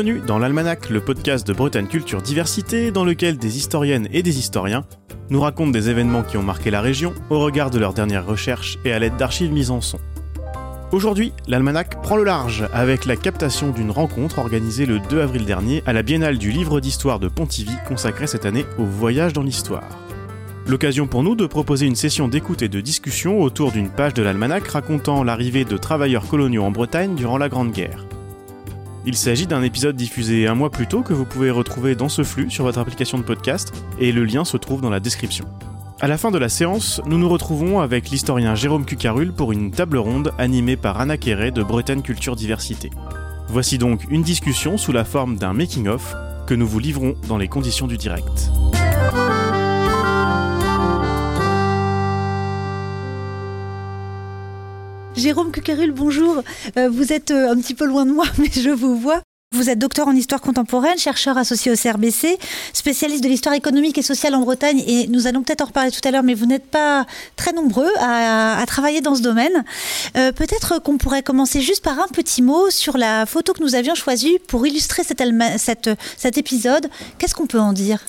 Bienvenue dans l'Almanach, le podcast de Bretagne Culture Diversité, dans lequel des historiennes et des historiens nous racontent des événements qui ont marqué la région au regard de leurs dernières recherches et à l'aide d'archives mises en son. Aujourd'hui, l'Almanach prend le large avec la captation d'une rencontre organisée le 2 avril dernier à la Biennale du livre d'histoire de Pontivy consacrée cette année au voyage dans l'histoire. L'occasion pour nous de proposer une session d'écoute et de discussion autour d'une page de l'Almanach racontant l'arrivée de travailleurs coloniaux en Bretagne durant la Grande Guerre. Il s'agit d'un épisode diffusé un mois plus tôt que vous pouvez retrouver dans ce flux sur votre application de podcast et le lien se trouve dans la description. À la fin de la séance, nous nous retrouvons avec l'historien Jérôme Cucarul pour une table ronde animée par Anna Quéré de Bretagne Culture Diversité. Voici donc une discussion sous la forme d'un making-of que nous vous livrons dans les conditions du direct. Jérôme Cucarul, bonjour. Euh, vous êtes euh, un petit peu loin de moi, mais je vous vois. Vous êtes docteur en histoire contemporaine, chercheur associé au CRBC, spécialiste de l'histoire économique et sociale en Bretagne, et nous allons peut-être en reparler tout à l'heure, mais vous n'êtes pas très nombreux à, travailler dans ce domaine. Euh, peut-être qu'on pourrait commencer juste par un petit mot sur la photo que nous avions choisie pour illustrer cet épisode. Qu'est-ce qu'on peut en dire?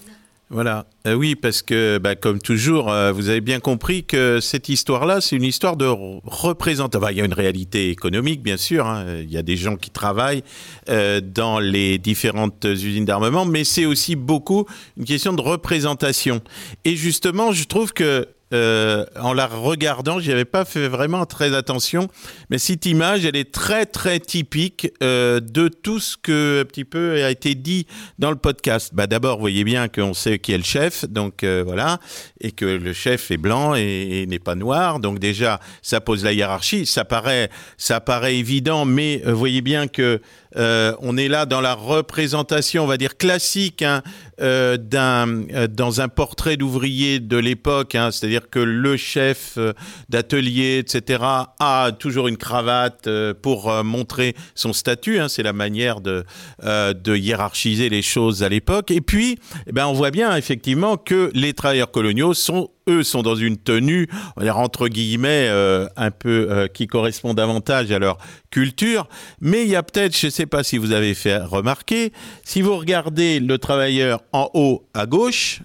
Voilà, euh, oui, parce que bah, comme toujours, euh, vous avez bien compris que cette histoire-là, c'est une histoire de représentation. il y a une réalité économique, bien sûr. Hein. Il y a des gens qui travaillent euh, dans les différentes usines d'armement, mais c'est aussi beaucoup une question de représentation. Et justement, je trouve que euh, en la regardant, j'y avais pas fait vraiment très attention, mais cette image, elle est très très typique euh, de tout ce que un petit peu a été dit dans le podcast. Bah d'abord, vous voyez bien qu'on sait qui est le chef, donc euh, voilà, et que le chef est blanc et, n'est pas noir, donc déjà ça pose la hiérarchie. Ça paraît ça paraît évident, mais voyez bien que on est là dans la représentation, on va dire classique, hein, d'un dans un portrait d'ouvrier de l'époque, hein, c'est-à-dire que le chef euh, d'atelier, etc., a toujours une cravate euh, pour euh, montrer son statut. Hein. c'est la manière de, de hiérarchiser les choses à l'époque. Et puis, eh ben, on voit bien effectivement que les travailleurs coloniaux sont eux sont dans une tenue, on va dire entre guillemets, un peu qui correspond davantage à leur culture. Mais il y a peut-être, je ne sais pas si vous avez fait remarquer, si vous regardez le travailleur en haut à gauche,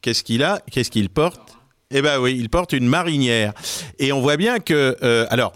qu'est-ce qu'il a Qu'est-ce qu'il porte? Eh ben oui, il porte une marinière. Et on voit bien que, euh, alors,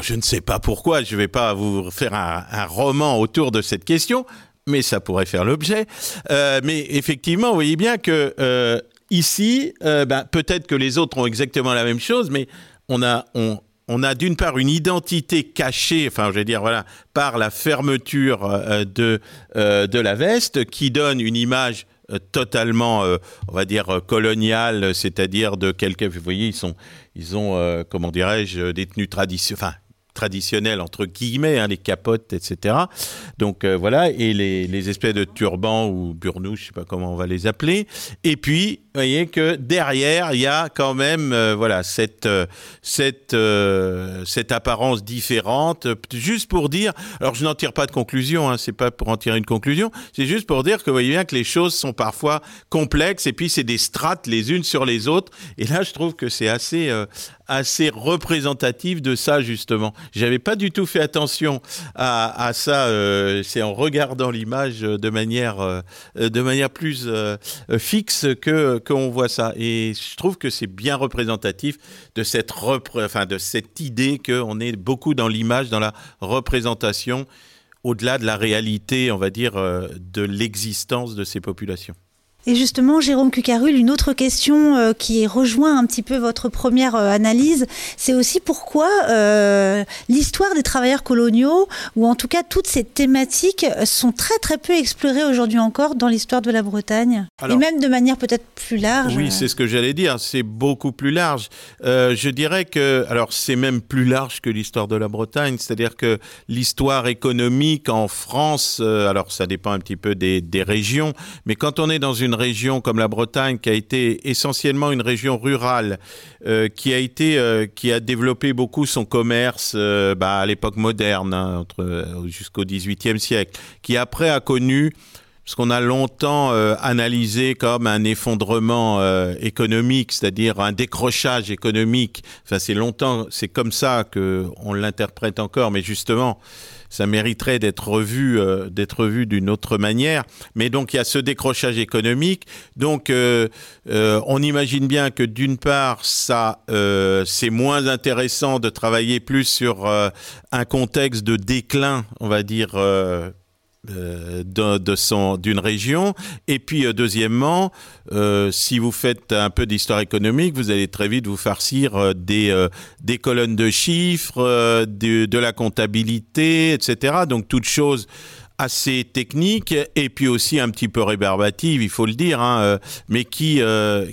je ne sais pas pourquoi, je ne vais pas vous faire un, roman autour de cette question, mais ça pourrait faire l'objet. Euh, mais effectivement, vous voyez bien que euh, ici, ben, peut-être que les autres ont exactement la même chose, mais on a, on, a d'une part une identité cachée, enfin, je vais dire, voilà, par la fermeture de, de la veste, qui donne une image euh, totalement, euh, on va dire, euh, colonial, c'est-à-dire de quelqu'un, vous voyez, ils sont, ils ont, comment dirais-je, des tenues traditionnelles, traditionnelles entre guillemets, hein, les capotes, etc. Donc voilà, et les, les, espèces de turbans ou burnous, je sais pas comment on va les appeler. Et puis vous voyez que derrière, il y a quand même euh, voilà cette euh, cette euh, cette apparence différente. Juste pour dire, alors je n'en tire pas de conclusion, hein, c'est pas pour en tirer une conclusion, c'est juste pour dire que vous voyez bien que les choses sont parfois complexes et puis c'est des strates les unes sur les autres. Et là, je trouve que c'est assez assez représentatif de ça justement. J'avais pas du tout fait attention à, ça. c'est en regardant l'image de manière de manière plus fixe que qu'on voit ça. Et je trouve que c'est bien représentatif de cette, enfin, de cette idée qu'on est beaucoup dans l'image, dans la représentation, au-delà de la réalité, on va dire, euh, de l'existence de ces populations. Et justement, Jérôme Cucarul, une autre question euh, qui rejoint un petit peu votre première euh, analyse, c'est aussi pourquoi euh, l'histoire des travailleurs coloniaux, ou en tout cas toutes ces thématiques, sont très très peu explorées aujourd'hui encore dans l'histoire de la Bretagne, et même de manière peut-être plus large. Oui, c'est ce que j'allais dire, c'est beaucoup plus large. je dirais que, alors c'est même plus large que l'histoire de la Bretagne, c'est-à-dire que l'histoire économique en France, alors ça dépend un petit peu des, des régions, mais quand on est dans une région comme la Bretagne, qui a été essentiellement une région rurale, euh, qui a été, euh, qui a développé beaucoup son commerce euh, bah, à l'époque moderne, hein, jusqu'au XVIIIe siècle, qui après a connu ce qu'on a longtemps analysé comme un effondrement économique, c'est-à-dire un décrochage économique. Enfin, c'est longtemps, c'est comme ça que on l'interprète encore, mais justement, ça mériterait d'être revu, euh, d'être revu d'une autre manière. Mais donc il y a ce décrochage économique. Donc euh, euh, on imagine bien que d'une part, ça, c'est moins intéressant de travailler plus sur un contexte de déclin, on va dire euh, de, d'une région. Et puis euh, deuxièmement, euh, si vous faites un peu d'histoire économique, vous allez très vite vous farcir des des colonnes de chiffres, de, de la comptabilité, etc. Donc toute chose assez technique et puis aussi un petit peu rébarbative, il faut le dire, hein, mais qui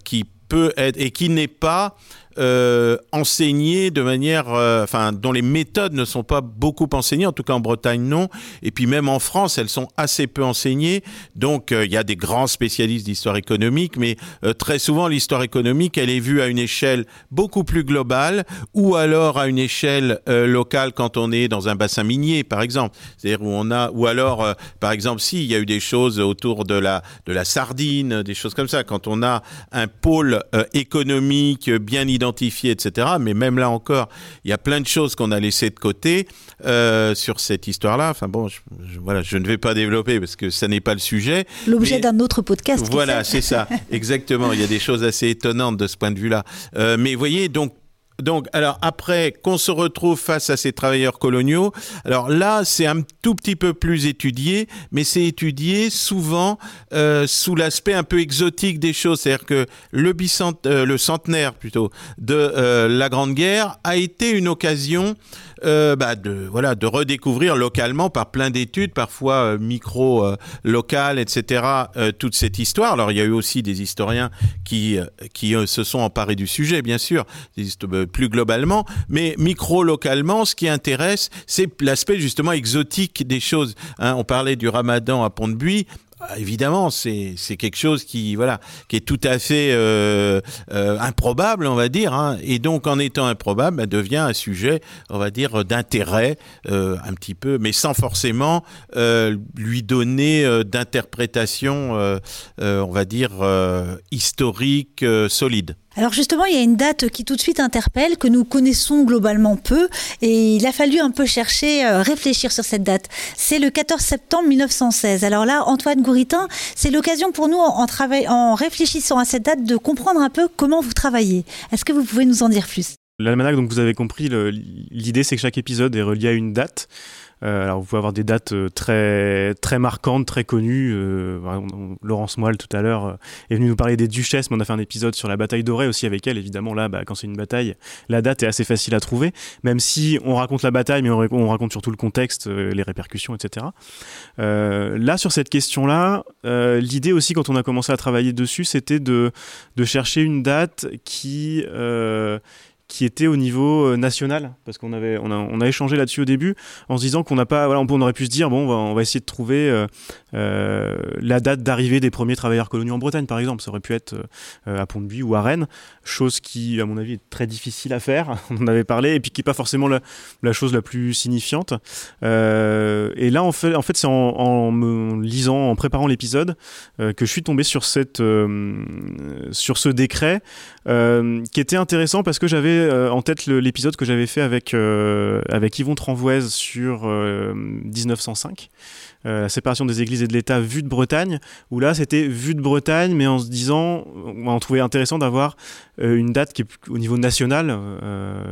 qui peut être et qui n'est pas euh, enseigné de manière, euh, enfin, dont les méthodes ne sont pas beaucoup enseignées, en tout cas en Bretagne non, et puis même en France, elles sont assez peu enseignées. Donc, euh, il y a des grands spécialistes d'histoire économique, mais très souvent, l'histoire économique, elle est vue à une échelle beaucoup plus globale, ou alors à une échelle locale quand on est dans un bassin minier, par exemple. C'est-à-dire où on a, ou alors, par exemple, si il y a eu des choses autour de la de la sardine, des choses comme ça, quand on a un pôle économique bien identifié identifié, etc. Mais même là encore, il y a plein de choses qu'on a laissées de côté euh, sur cette histoire-là. Enfin bon, je, voilà, je ne vais pas développer parce que ça n'est pas le sujet. L'objet d'un autre podcast. Voilà, c'est ça, exactement. Il y a des choses assez étonnantes de ce point de vue-là. Euh, mais vous voyez, donc donc, alors après qu'on se retrouve face à ces travailleurs coloniaux, alors là, c'est un tout petit peu plus étudié, mais c'est étudié souvent euh, sous l'aspect un peu exotique des choses. C'est-à-dire que le, euh, le centenaire plutôt de euh, la Grande Guerre a été une occasion euh, bah, de voilà de redécouvrir localement par plein d'études, parfois euh, micro euh, locales, etc. toute cette histoire. Alors il y a eu aussi des historiens qui qui se sont emparés du sujet, bien sûr, plus globalement, mais micro localement, ce qui intéresse, c'est l'aspect justement exotique des choses. Hein. on parlait du Ramadan à Pont-de-Buis. Ah, évidemment, c'est quelque chose qui voilà qui est tout à fait euh, euh, improbable, on va dire, hein. et donc en étant improbable, bah, devient un sujet, on va dire, d'intérêt euh, un petit peu, mais sans forcément lui donner d'interprétation, on va dire, historique solide. Alors justement, il y a une date qui tout de suite interpelle, que nous connaissons globalement peu, et il a fallu un peu chercher, euh, réfléchir sur cette date. C'est le 14 septembre 1916. Alors là, Antoine Gouritin, c'est l'occasion pour nous, en, en réfléchissant à cette date, de comprendre un peu comment vous travaillez. Est-ce que vous pouvez nous en dire plus? L'almanach, donc vous avez compris, l'idée c'est que chaque épisode est relié à une date. Euh, alors vous pouvez avoir des dates euh, très marquantes, très connues. Euh, Laurence Moelle tout à l'heure est venue nous parler des duchesses, mais on a fait un épisode sur la bataille dorée aussi avec elle. Évidemment là, bah, quand c'est une bataille, la date est assez facile à trouver, même si on raconte la bataille, mais on, raconte surtout le contexte, les répercussions, etc. là sur cette question-là, l'idée aussi quand on a commencé à travailler dessus, c'était de chercher une date qui qui était au niveau euh, national parce qu'on avait on a, échangé là-dessus au début en se disant qu'on n'a pas voilà on, aurait pu se dire bon on va, essayer de trouver euh, euh, la date d'arrivée des premiers travailleurs coloniaux en Bretagne par exemple ça aurait pu être à Pont-de-Buis ou à Rennes chose qui à mon avis est très difficile à faire on en avait parlé et puis qui est pas forcément la, chose la plus signifiante et là en fait c'est en, me lisant en préparant l'épisode que je suis tombé sur ce décret qui était intéressant parce que j'avais euh, en tête l'épisode que j'avais fait avec, euh, Yvon Tranvoise sur 1905. Euh, la séparation des églises de l'État vue de Bretagne, où là c'était vue de Bretagne, mais en se disant, on trouvait intéressant d'avoir une date qui est au niveau national,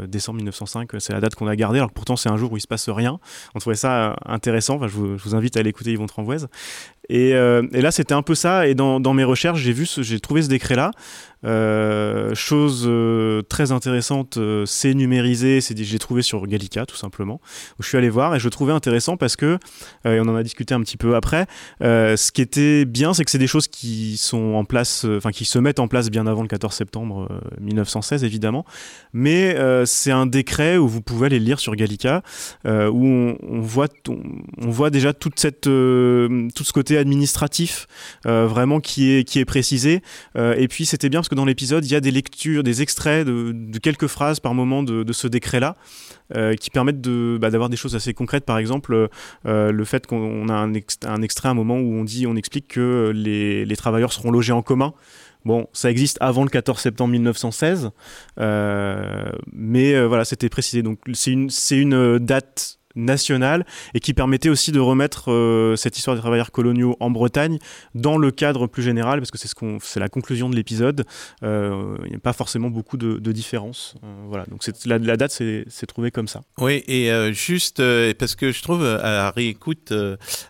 décembre 1905, c'est la date qu'on a gardée, alors pourtant c'est un jour où il se passe rien. On trouvait ça intéressant, je, vous, invite à aller écouter Yvon Tranvoise. Et, et là c'était un peu ça, et dans, dans mes recherches j'ai trouvé ce décret-là. Euh, chose euh, très intéressante, euh, c'est numérisé, c'est j'ai trouvé sur Gallica tout simplement, où je suis allé voir et je le trouvais intéressant parce que, et on en a discuté un petit peu après, ce qui était bien, c'est que c'est des choses qui sont en place, enfin qui se mettent en place bien avant le 14 septembre 1916 évidemment, mais c'est un décret où vous pouvez aller lire sur Gallica, où on, on voit, on, voit déjà toute cette, tout ce côté administratif vraiment qui est, qui est précisé, et puis c'était bien parce dans l'épisode, il y a des lectures, des extraits de, quelques phrases par moment de, ce décret-là. qui permettent bah, d'avoir des choses assez concrètes. Par exemple, le fait qu'on a un, extrait à un moment où on dit, on explique que les, travailleurs seront logés en commun. Bon, ça existe avant le 14 septembre 1916, euh, mais euh, voilà, c'était précisé. Donc c'est une date nationale et qui permettait aussi de remettre euh, cette histoire des travailleurs coloniaux en Bretagne dans le cadre plus général, parce que c'est ce qu'on, la conclusion de l'épisode. Euh, il n'y a pas forcément beaucoup de, de différences. Euh, voilà, donc la, la, date s'est, trouvée comme ça. Oui, et juste parce que je trouve à réécoute,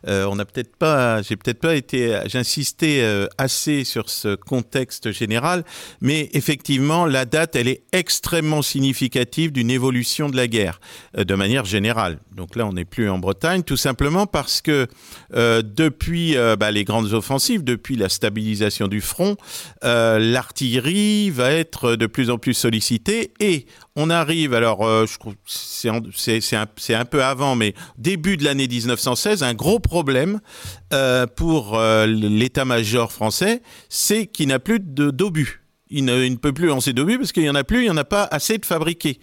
on n'a peut-être pas, j'ai peut-être pas été, j'insistais assez sur ce contexte général, mais effectivement, la date, elle est extrêmement significative d'une évolution de la guerre, de manière générale. Donc là, on n'est plus en Bretagne, tout simplement parce que euh, depuis euh, bah, les grandes offensives, depuis la stabilisation du front, euh, l'artillerie va être de plus en plus sollicitée et on arrive, alors c'est un, peu avant, mais début de l'année 1916, un gros problème pour l'état-major français, c'est qu'il n'a plus d'obus. Il ne, il ne, peut plus lancer d'obus parce qu'il n'y en a plus, il n'y en a pas assez de fabriqués.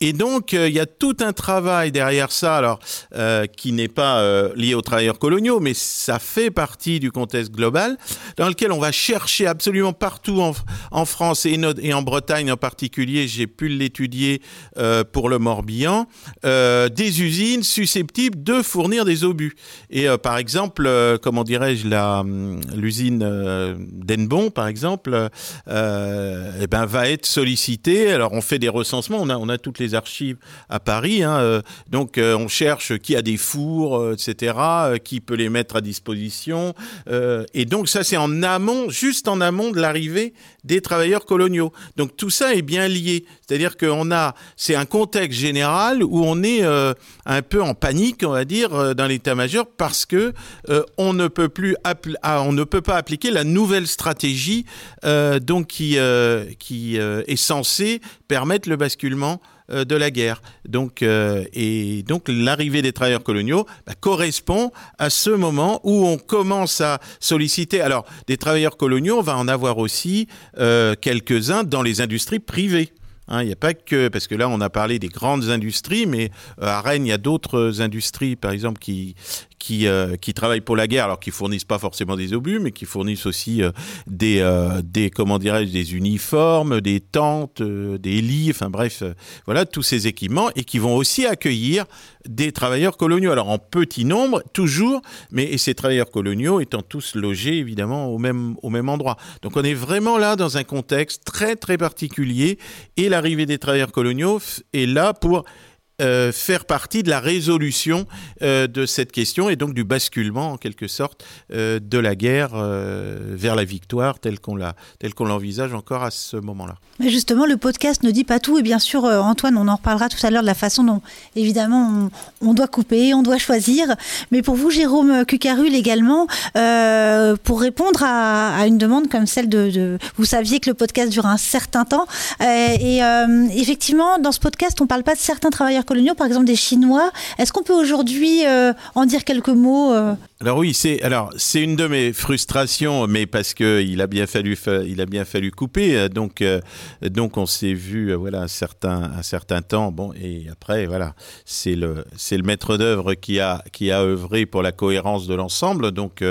Et donc, euh, il y a tout un travail derrière ça, alors euh, qui n'est pas euh, lié aux travailleurs coloniaux, mais ça fait partie du contexte global, dans lequel on va chercher absolument partout en, France et, et, en Bretagne en particulier, j'ai pu l'étudier pour le Morbihan, des usines susceptibles de fournir des obus. Et par exemple, comment dirais-je, hum, l'usine d'Enbon, par exemple, eh ben, va être sollicitée. Alors, on fait des recensements, on a, on a toutes les archives à Paris. Hein, euh, donc euh, on cherche qui a des fours, euh, etc., qui peut les mettre à disposition. et donc ça c'est en amont, juste en amont de l'arrivée des travailleurs coloniaux. Donc tout ça est bien lié. C'est-à-dire qu'on a, c'est un contexte général où on est un peu en panique, on va dire, dans l'état-major parce que on ne peut plus, ah, on ne peut pas appliquer la nouvelle stratégie donc qui qui est censée permettre le basculement de la guerre. Donc, euh, et donc l'arrivée des travailleurs coloniaux bah, correspond à ce moment où on commence à solliciter. Alors, des travailleurs coloniaux, on va en avoir aussi euh, quelques-uns dans les industries privées. Hein, il n'y a pas que, parce que là on a parlé des grandes industries, mais à Rennes il y a d'autres industries, par exemple, qui, qui, euh, qui travaillent pour la guerre, alors qui fournissent pas forcément des obus, mais qui fournissent aussi euh, des, euh, des, comment dirais-je, des uniformes, des tentes, des lits, enfin bref, voilà, tous ces équipements, et qui vont aussi accueillir des travailleurs coloniaux. Alors en petit nombre, toujours, mais ces travailleurs coloniaux étant tous logés évidemment au même, au même endroit. Donc on est vraiment là dans un contexte très très particulier, et l'arrivée des travailleurs coloniaux est là pour euh, faire partie de la résolution euh, de cette question et donc du basculement en quelque sorte euh, de la guerre vers la victoire telle qu'on la telle qu'on l'envisage encore à ce moment-là. Mais justement, le podcast ne dit pas tout et bien sûr, Antoine, on en reparlera tout à l'heure de la façon dont évidemment on, doit couper, on doit choisir. Mais pour vous, Jérôme Cucarul également, pour répondre à, une demande comme celle de, vous saviez que le podcast dure un certain temps et effectivement, dans ce podcast, on parle pas de certains travailleurs coloniaux, par exemple des Chinois. Est-ce qu'on peut aujourd'hui euh, en dire quelques mots euh? Alors oui, c'est alors c'est une de mes frustrations, mais parce que il a bien fallu il a bien fallu couper. Euh, donc donc on s'est vu voilà un certain un certain temps. Bon et après voilà c'est le c'est le maître d'œuvre qui a qui a œuvré pour la cohérence de l'ensemble. Donc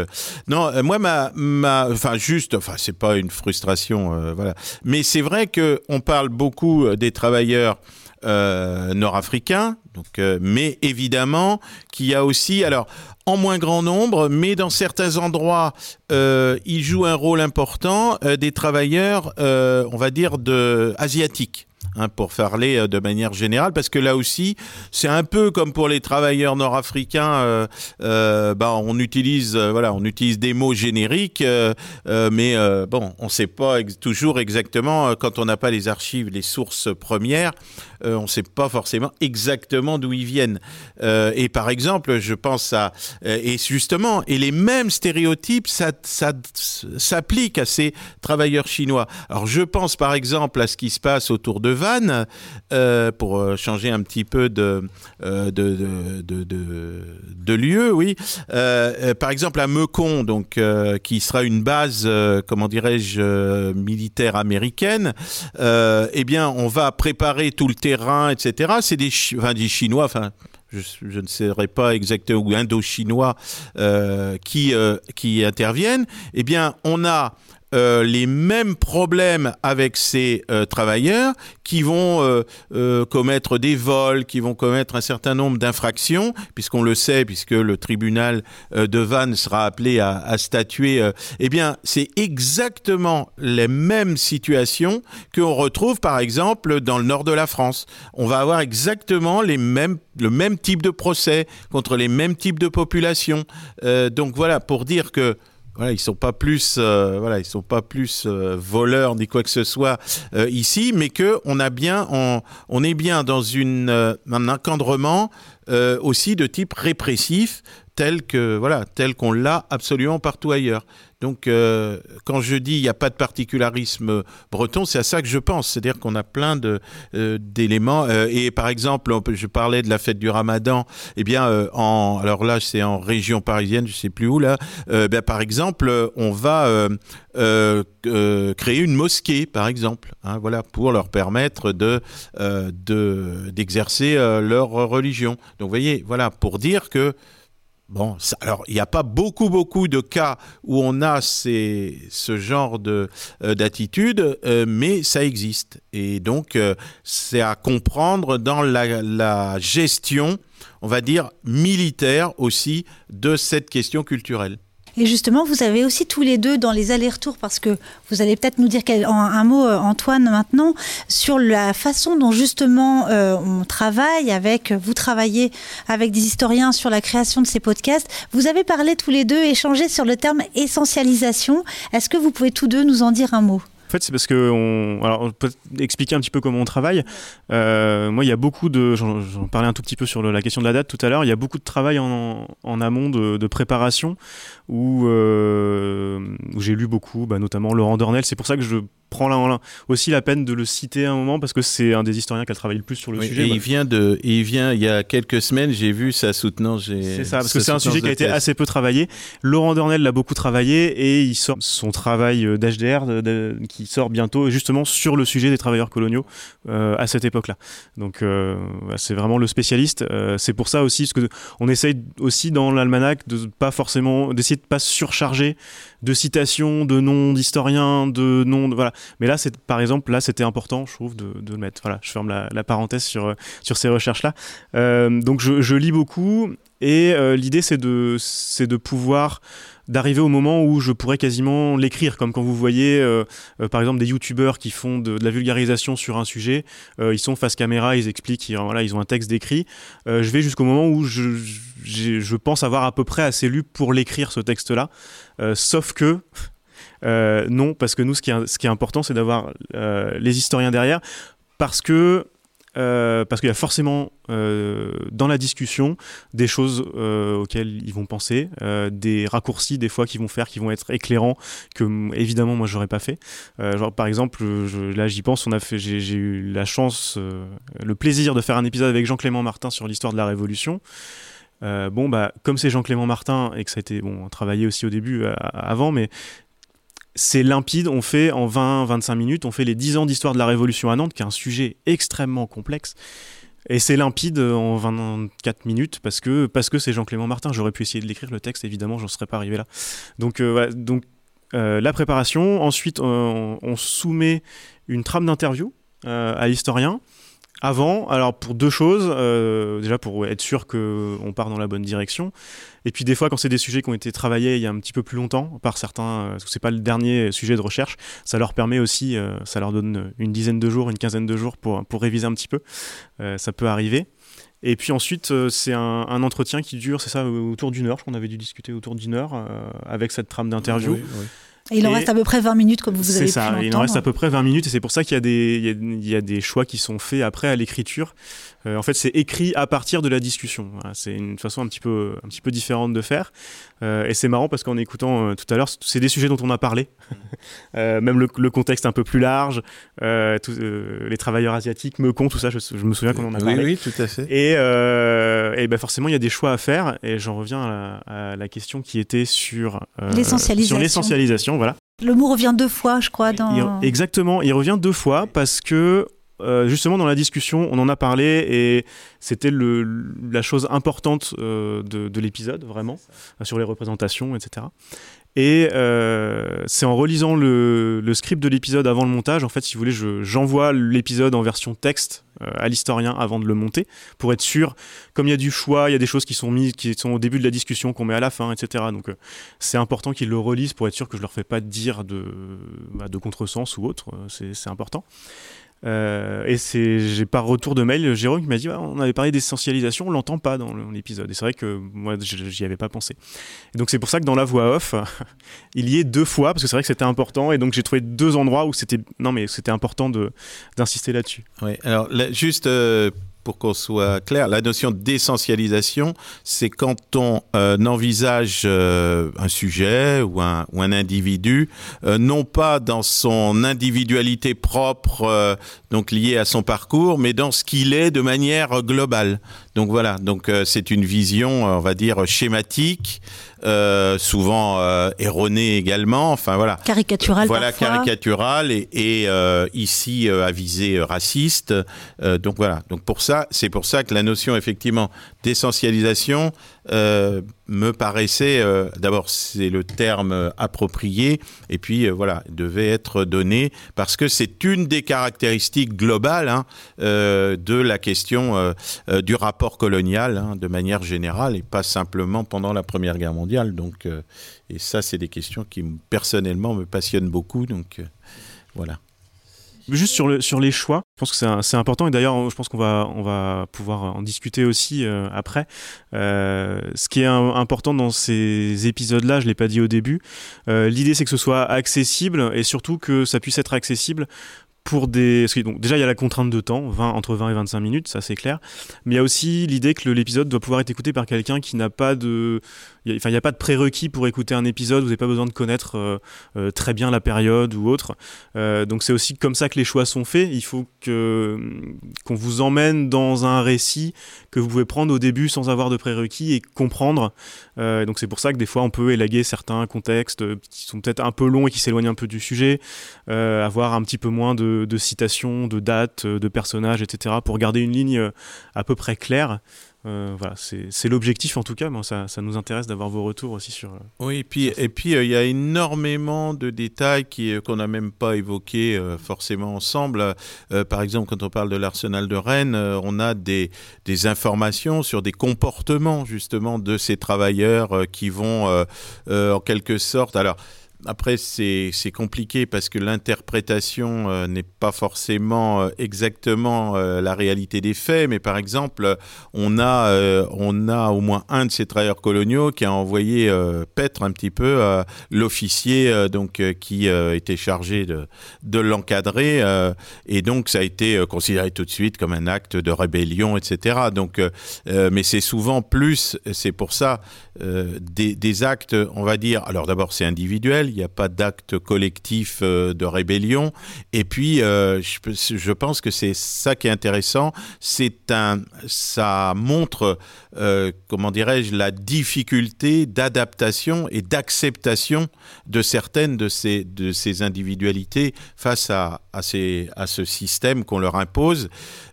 non moi ma ma enfin juste enfin c'est pas une frustration voilà mais c'est vrai que on parle beaucoup des travailleurs euh, nord-africains, euh, mais évidemment qu'il y a aussi, alors en moins grand nombre, mais dans certains endroits, euh, il joue un rôle important euh, des travailleurs, on va dire, de asiatiques. Hein, pour parler euh, de manière générale, parce que là aussi, c'est un peu comme pour les travailleurs nord-africains, euh, euh, bah, on utilise, voilà, on utilise des mots génériques, mais bon, on ne sait pas toujours exactement quand on n'a pas les archives, les sources premières, on ne sait pas forcément exactement d'où ils viennent. et par exemple, je pense à, et justement, et les mêmes stéréotypes, s'appliquent à ces travailleurs chinois. Alors, je pense par exemple à ce qui se passe autour de Vannes, pour changer un petit peu de, de, lieu, oui. par exemple, à Mecon, donc, qui sera une base, comment dirais-je, militaire américaine, eh bien, on va préparer tout le terrain, etc. C'est des, enfin, des Chinois, enfin, je, ne serai pas exactement, ou indo-chinois euh, qui, euh, qui interviennent, eh bien, on a euh, les mêmes problèmes avec ces euh, travailleurs qui vont euh, commettre des vols, qui vont commettre un certain nombre d'infractions, puisqu'on le sait, puisque le tribunal de Vannes sera appelé à, statuer. eh bien, c'est exactement les mêmes situations qu'on retrouve, par exemple, dans le nord de la France. On va avoir exactement les mêmes, le même type de procès contre les mêmes types de populations. donc voilà, pour dire que ils sont pas plus, euh, sont pas plus euh, voleurs ni quoi que ce soit euh, ici, mais que on est bien dans un encadrement aussi de type répressif, tel que voilà, tel qu'on l'a absolument partout ailleurs. Donc, euh, quand je dis il n'y a pas de particularisme breton, c'est à ça que je pense. C'est-à-dire qu'on a plein euh, d'éléments. Euh, et par exemple, je parlais de la fête du Ramadan. Eh bien, en alors là, c'est en région parisienne, je sais plus où là. Ben, par exemple, on va créer une mosquée, par exemple. Hein, voilà, pour leur permettre de d'exercer leur religion. Donc, vous voyez, voilà, pour dire que Bon, alors il n'y a pas beaucoup beaucoup de cas où on a ce genre euh, d'attitude, euh, mais ça existe et donc euh, c'est à comprendre dans la gestion, on va dire militaire aussi de cette question culturelle. Et justement, vous avez aussi tous les deux dans les allers-retours, parce que vous allez peut-être nous dire un mot, euh, Antoine, maintenant, sur la façon dont justement euh, on travaille avec, vous travaillez avec des historiens sur la création de ces podcasts. Vous avez parlé tous les deux, échangé sur le terme essentialisation. Est-ce que vous pouvez tous deux nous en dire un mot? En fait, c'est parce que on, alors on peut expliquer un petit peu comment on travaille. Euh, moi, il y a beaucoup de, j'en parlais un tout petit peu sur la question de la date tout à l'heure. Il y a beaucoup de travail en, amont de, préparation où, euh, où j'ai lu beaucoup, bah, notamment Laurent Dornel. C'est pour ça que je prend là, aussi la peine de le citer un moment parce que c'est un des historiens qui a travaillé le plus sur le sujet. Et il vient de, il vient il y a quelques semaines, j'ai vu sa soutenance. C'est ça, parce que c'est un sujet qui a été assez peu travaillé. Laurent Dornel l'a beaucoup travaillé et il sort son travail euh, d'HDR qui sort bientôt justement sur le sujet des travailleurs coloniaux euh, à cette époque-là. Donc euh, c'est vraiment le spécialiste. c'est pour ça aussi, parce que on essaye aussi dans l'almanach de pas forcément d'essayer de pas surcharger de citations, de noms d'historiens, de noms, de, voilà. Mais là, c'est par exemple, là, c'était important, je trouve, de, le mettre. Voilà, je ferme la, parenthèse sur sur ces recherches-là. Euh, donc, je, lis beaucoup et euh, l'idée, c'est de de pouvoir d'arriver au moment où je pourrais quasiment l'écrire, comme quand vous voyez, euh, euh, par exemple, des youtubeurs qui font de, la vulgarisation sur un sujet, euh, ils sont face caméra, ils expliquent, ils, voilà, ils ont un texte décrit. je vais jusqu'au moment où je, je, pense avoir à peu près assez lu pour l'écrire, ce texte-là. sauf que... non, parce que nous, ce qui est, important, c'est d'avoir les historiens derrière, parce que euh, parce qu'il y a forcément euh, dans la discussion des choses euh, auxquelles ils vont penser, des raccourcis des fois qu'ils vont faire, qui vont être éclairants que évidemment moi j'aurais pas fait. par exemple, là j'y pense, on a fait, j'ai eu la chance, le plaisir de faire un épisode avec Jean-Clément Martin sur l'histoire de la Révolution. bon bah comme c'est Jean-Clément Martin et que ça a été bon travaillé aussi au début avant, mais c'est limpide, on fait en 20-25 minutes, on fait les 10 ans d'histoire de la Révolution à Nantes, qui est un sujet extrêmement complexe. Et c'est limpide en 24 minutes parce que parce que c'est Jean-Clément Martin. J'aurais pu essayer de l'écrire le texte, évidemment, j'en serais pas arrivé là. Donc euh, donc euh, la préparation. Ensuite, on, soumet une trame d'interview euh, à l'historien avant, alors pour deux choses, euh, déjà pour être sûr qu'on part dans la bonne direction, et puis des fois quand c'est des sujets qui ont été travaillés il y a un petit peu plus longtemps par certains, euh, parce que c'est pas le dernier sujet de recherche, ça leur permet aussi, euh, ça leur donne une dizaine de jours, une quinzaine de jours pour, réviser un petit peu, ça peut arriver. Et puis ensuite, c'est un, entretien qui dure, c'est ça, autour d'une heure, qu'on avait dû discuter autour d'une heure avec cette trame d'interview. Et il en reste à peu près 20 minutes, comme vous avez C'est ça, pu il en reste à peu près 20 minutes, et c'est pour ça qu'il y, a des- il y a- il y a des choix qui sont faits après à l'écriture. Euh, en fait, c'est écrit à partir de la discussion. Voilà, c'est une façon un petit peu, un petit peu différente de faire. Euh, et c'est marrant parce qu'en écoutant euh, tout à l'heure, c'est des sujets dont on a parlé. Euh, même le, le contexte un peu plus large, euh, tout- euh, les travailleurs asiatiques, Mekong, tout ça, je, je me souviens qu'on en a oui, parlé. oui, tout à fait. Et, euh, et ben forcément, il y a des choix à faire. Et j'en reviens à la, à la question qui était sur euh, L'essentialisation. Voilà. Le mot revient deux fois, je crois, dans... Il- exactement, il revient deux fois parce que euh, justement dans la discussion, on en a parlé et c'était le, la chose importante euh, de, de l'épisode, vraiment, sur les représentations, etc. Et euh, c'est en relisant le, script de l'épisode avant le montage, en fait, si vous voulez, je- j'envoie l'épisode en version texte euh, à l'historien avant de le monter, pour être sûr, comme il y a du choix, il y a des choses qui sont mises, qui sont au début de la discussion, qu'on met à la fin, etc. Donc euh, c'est important qu'ils le relisent pour être sûr que je leur fais pas dire de, bah, de contresens ou autre, c'est important. Euh, et c'est, j'ai par retour de mail, Jérôme qui m'a dit, Ouais, on avait parlé d'essentialisation, on l'entend pas dans l'épisode. Et c'est vrai que moi, j'y avais pas pensé. Et donc c'est pour ça que dans la voix off, il y est deux fois parce que c'est vrai que c'était important. Et donc j'ai trouvé deux endroits où c'était, non mais c'était important de d'insister là-dessus. Oui, alors juste euh, pour qu'on soit clair, la notion d'essentialisation, c'est quand on euh, envisage euh, un sujet ou un, individu, euh, non pas dans son individualité propre, donc liée à son parcours, mais dans ce qu'il est de manière globale. Donc voilà, donc c'est une vision, on va dire, schématique, euh, souvent euh, erronée également. Enfin voilà. Caricatural Voilà, parfois. caricatural et, et, euh, ici euh, à visée euh, raciste. Euh, donc voilà. Donc pour ça, c'est pour ça que la notion effectivement d'essentialisation euh, me paraissait euh, d'abord c'est le terme euh, approprié et puis euh, voilà devait être donné parce que c'est une des caractéristiques globales hein, de la question du rapport colonial hein, de manière générale et pas simplement pendant la Première Guerre mondiale. Donc et ça c'est des questions qui personnellement me passionnent beaucoup. Donc voilà. Juste sur, le, sur les choix, je pense que c'est important et d'ailleurs je pense qu'on va, on va pouvoir en discuter aussi euh, après. Euh, ce qui est important dans ces épisodes-là, je l'ai pas dit au début, euh, l'idée c'est que ce soit accessible et surtout que ça puisse être accessible pour des... donc, déjà il y a la contrainte de temps, 20, entre 20 et 25 minutes, ça c'est clair, mais il y a aussi l'idée que l'épisode doit pouvoir être écouté par quelqu'un qui n'a pas de... Enfin, il n'y a pas de prérequis pour écouter un épisode, vous n'avez pas besoin de connaître euh, euh, très bien la période ou autre. Euh, donc c'est aussi comme ça que les choix sont faits. Il faut que qu'on vous emmène dans un récit que vous pouvez prendre au début sans avoir de prérequis et comprendre. Donc c'est pour ça que des fois on peut élaguer certains contextes qui sont peut-être un peu longs et qui s'éloignent un peu du sujet, avoir un petit peu moins de, de citations, de dates, euh, de personnages, etc. pour garder une ligne euh, à peu près claire. Euh, voilà, c'est l'objectif en tout cas. Bon, ça, ça nous intéresse d'avoir vos retours aussi sur. Oui, et puis et puis euh, il y a énormément de détails qui euh, qu'on n'a même pas évoqués forcément ensemble. Par exemple, quand on parle de l'arsenal de Rennes, on a des des informations sur des comportements justement de ces travailleurs qui vont en quelque sorte. Alors après, c'est compliqué parce que l'interprétation euh, n'est pas forcément euh, exactement euh, la réalité des faits. Mais par exemple, on a, on a au moins un de ces travailleurs coloniaux qui a envoyé paître un petit peu l'officier donc qui était chargé de, de l'encadrer. et donc, ça a été considéré tout de suite comme un acte de rébellion, etc. Donc, mais c'est souvent plus, c'est pour ça, des, des actes, on va dire, alors d'abord c'est individuel, il n'y a pas d'acte collectif euh, de rébellion, et puis euh, je, pense que c'est ça qui est intéressant, c'est un, ça montre, euh, comment dirais-je, la difficulté d'adaptation et d'acceptation de certaines de ces, de ces individualités face à, à, ces, à ce système qu'on leur impose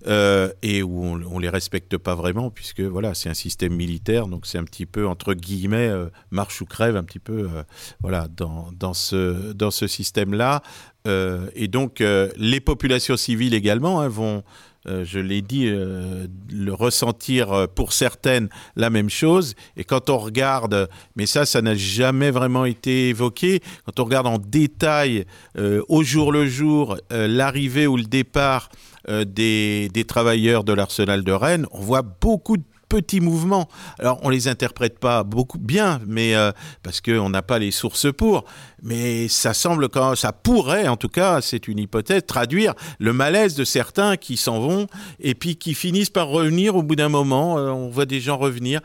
euh, et où on, on les respecte pas vraiment puisque voilà c'est un système militaire donc c'est un petit peu entre guillemets euh, marche ou crève un petit peu euh, voilà dans, dans ce dans ce système là et donc les populations civiles également hein, vont euh, je l'ai dit, euh, le ressentir euh, pour certaines la même chose. Et quand on regarde, mais ça, ça n'a jamais vraiment été évoqué, quand on regarde en détail, au jour le jour, l'arrivée ou le départ des, des travailleurs de l'arsenal de Rennes, on voit beaucoup de petits mouvements. Alors on les interprète pas beaucoup bien, mais euh, parce qu'on n'a pas les sources pour. Mais ça semble quand ça pourrait, en tout cas, c'est une hypothèse, traduire le malaise de certains qui s'en vont et puis qui finissent par revenir au bout d'un moment. Euh, on voit des gens revenir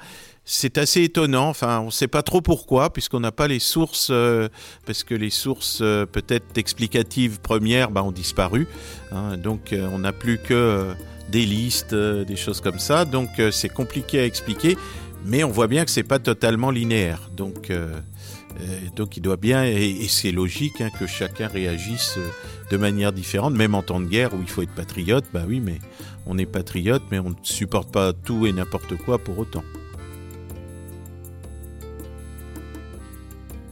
c'est assez étonnant. Enfin, on ne sait pas trop pourquoi, puisqu'on n'a pas les sources, euh, parce que les sources euh, peut-être explicatives premières bah, ont disparu. Hein. donc, on n'a plus que des listes, des choses comme ça. Donc, c'est compliqué à expliquer, mais on voit bien que c'est pas totalement linéaire. Donc, donc, il doit bien, et, c'est logique hein, que chacun réagisse de manière différente, même en temps de guerre où il faut être patriote. Bah oui, mais on est patriote, mais on ne supporte pas tout et n'importe quoi pour autant.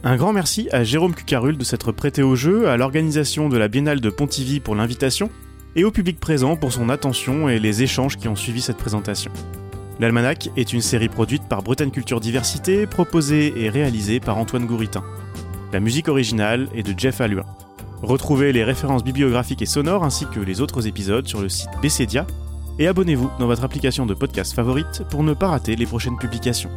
Un grand merci à Jérôme Cucarul de s'être prêté au jeu, à l'organisation de la Biennale de Pontivy pour l'invitation, et au public présent pour son attention et les échanges qui ont suivi cette présentation. L'Almanach est une série produite par Bretagne Culture Diversité, proposée et réalisée par Antoine Gouritin. La musique originale est de Jeff Alluin. Retrouvez les références bibliographiques et sonores ainsi que les autres épisodes sur le site Bessedia et abonnez-vous dans votre application de podcast favorite pour ne pas rater les prochaines publications.